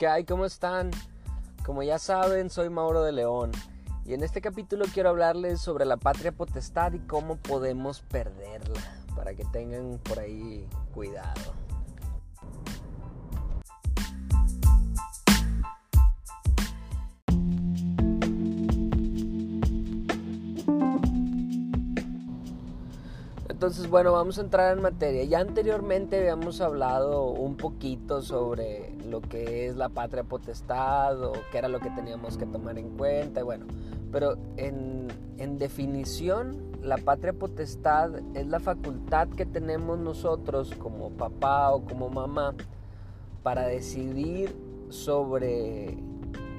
¿Qué hay? ¿Cómo están? Como ya saben, soy Mauro de León y en este capítulo quiero hablarles sobre la patria potestad y cómo podemos perderla, para que tengan por ahí cuidado. Entonces, bueno, vamos a entrar en materia. Ya anteriormente habíamos hablado un poquito sobre lo que es la patria potestad o qué era lo que teníamos que tomar en cuenta. Bueno, pero en, en definición, la patria potestad es la facultad que tenemos nosotros como papá o como mamá para decidir sobre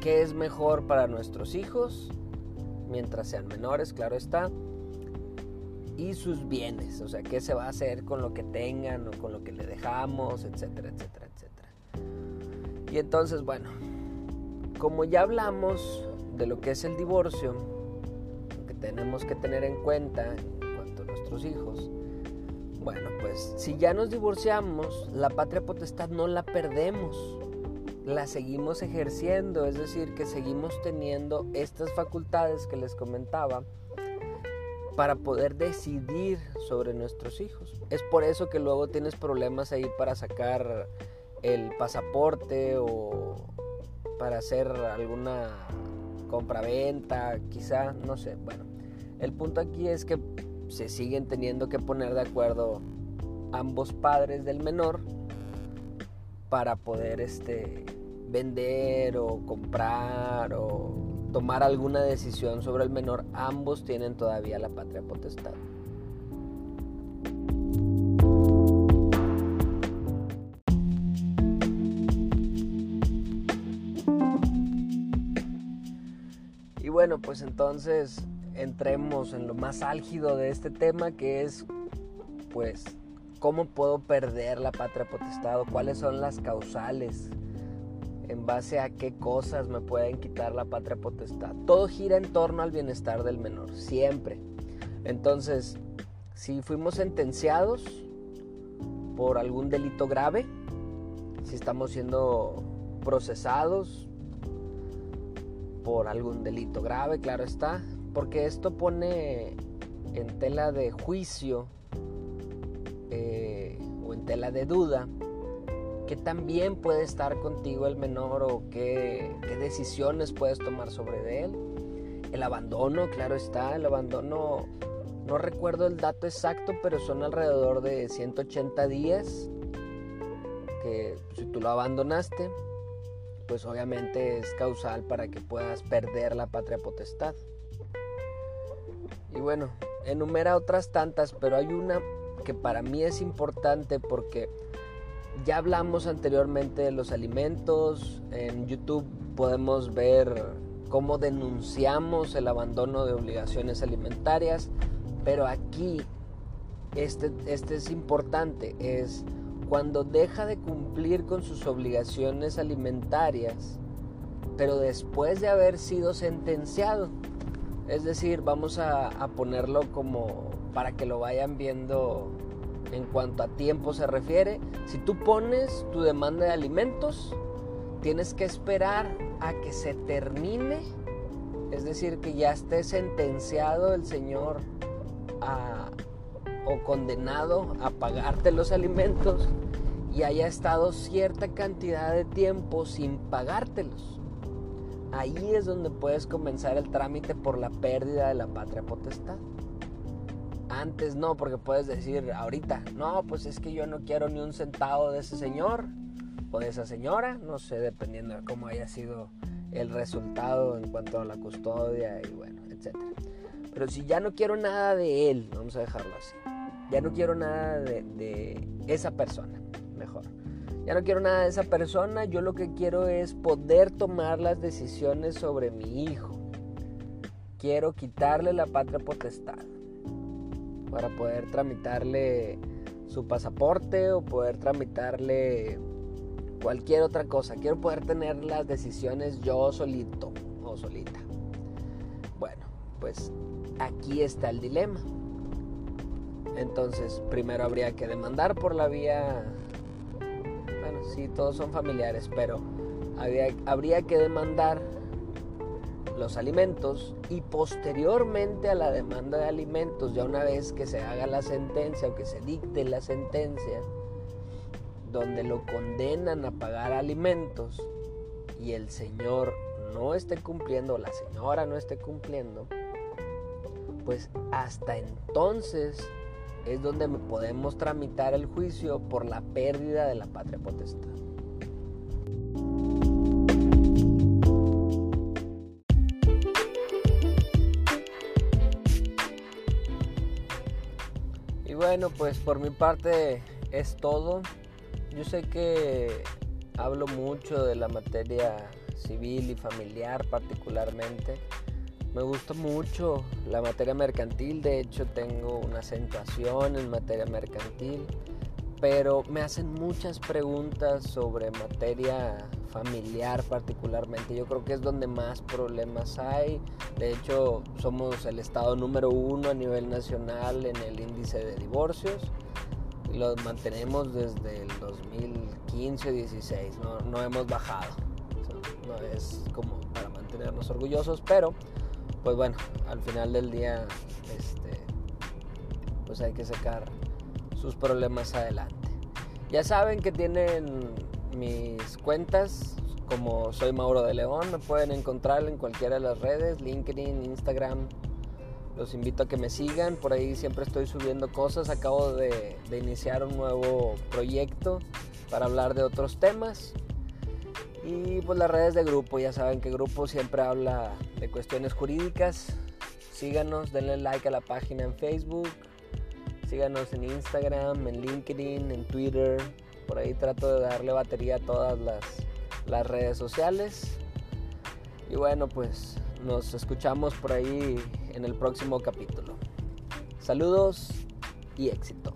qué es mejor para nuestros hijos, mientras sean menores, claro está y sus bienes, o sea, qué se va a hacer con lo que tengan o con lo que le dejamos, etcétera, etcétera, etcétera. Y entonces, bueno, como ya hablamos de lo que es el divorcio, lo que tenemos que tener en cuenta en cuanto a nuestros hijos, bueno, pues si ya nos divorciamos, la patria potestad no la perdemos, la seguimos ejerciendo, es decir, que seguimos teniendo estas facultades que les comentaba, para poder decidir sobre nuestros hijos. Es por eso que luego tienes problemas ahí para sacar el pasaporte o para hacer alguna compraventa, quizá, no sé. Bueno, el punto aquí es que se siguen teniendo que poner de acuerdo ambos padres del menor para poder este vender o comprar o tomar alguna decisión sobre el menor, ambos tienen todavía la patria potestad. Bueno, pues entonces entremos en lo más álgido de este tema que es pues cómo puedo perder la patria potestad o cuáles son las causales en base a qué cosas me pueden quitar la patria potestad. Todo gira en torno al bienestar del menor, siempre. Entonces, si fuimos sentenciados por algún delito grave, si estamos siendo procesados por algún delito grave, claro está, porque esto pone en tela de juicio eh, o en tela de duda qué también puede estar contigo el menor o qué, decisiones puedes tomar sobre él. El abandono, claro está, el abandono, no recuerdo el dato exacto, pero son alrededor de 180 días que si tú lo abandonaste, pues obviamente es causal para que puedas perder la patria potestad. Y bueno, enumera otras tantas, pero hay una que para mí es importante porque ya hablamos anteriormente de los alimentos. En YouTube podemos ver cómo denunciamos el abandono de obligaciones alimentarias. Pero aquí, este, este es importante, es cuando deja de cumplir con sus obligaciones alimentarias, pero después de haber sido sentenciado. Es decir, vamos a, a ponerlo como para que lo vayan viendo en cuanto a tiempo se refiere, si tú pones tu demanda de alimentos, tienes que esperar a que se termine, es decir, que ya esté sentenciado el señor o condenado a pagarte los alimentos y haya estado cierta cantidad de tiempo sin pagártelos. Ahí es donde puedes comenzar el trámite por la pérdida de la patria potestad. Antes no, porque puedes decir ahorita, no, pues es que yo no quiero ni un centavo de ese señor o de esa señora, no sé, dependiendo de cómo haya sido el resultado en cuanto a la custodia y bueno, etc. Pero si ya no quiero nada de él, vamos a dejarlo así, ya no quiero nada de, esa persona, mejor. Ya no quiero nada de esa persona, yo lo que quiero es poder tomar las decisiones sobre mi hijo. Quiero quitarle la patria potestad para poder tramitarle su pasaporte o poder tramitarle cualquier otra cosa. Quiero poder tener las decisiones yo solito o solita. Bueno, pues aquí está el dilema. Entonces, primero habría que demandar por la vía... Bueno, sí, todos son familiares, pero habría que demandar los alimentos y posteriormente a la demanda de alimentos, ya una vez que se haga la sentencia o que se dicte la sentencia, donde lo condenan a pagar alimentos y el señor no esté cumpliendo la señora no esté cumpliendo, pues hasta entonces es donde podemos tramitar el juicio por la pérdida de la patria potestad. Y bueno, pues por mi parte es todo. Yo sé que hablo mucho de la materia civil y familiar particularmente me gusta mucho la materia mercantil, de hecho tengo una acentuación en materia mercantil, pero me hacen muchas preguntas sobre materia familiar particularmente. Yo creo que es donde más problemas hay. De hecho, somos el estado número uno a nivel nacional en el índice de divorcios. Lo mantenemos desde el 2015-16. No, no hemos bajado. no es como para mantenernos orgullosos, pero pues bueno, al final del día, este, pues hay que sacar sus problemas adelante. Ya saben que tienen mis cuentas, como soy Mauro de León, me pueden encontrar en cualquiera de las redes, LinkedIn, Instagram. Los invito a que me sigan, por ahí siempre estoy subiendo cosas. Acabo de, de iniciar un nuevo proyecto para hablar de otros temas. Y pues las redes de grupo, ya saben que grupo siempre habla de cuestiones jurídicas. Síganos, denle like a la página en Facebook, síganos en Instagram, en LinkedIn, en Twitter. Por ahí trato de darle batería a todas las, las redes sociales. Y bueno, pues nos escuchamos por ahí en el próximo capítulo. Saludos y éxito.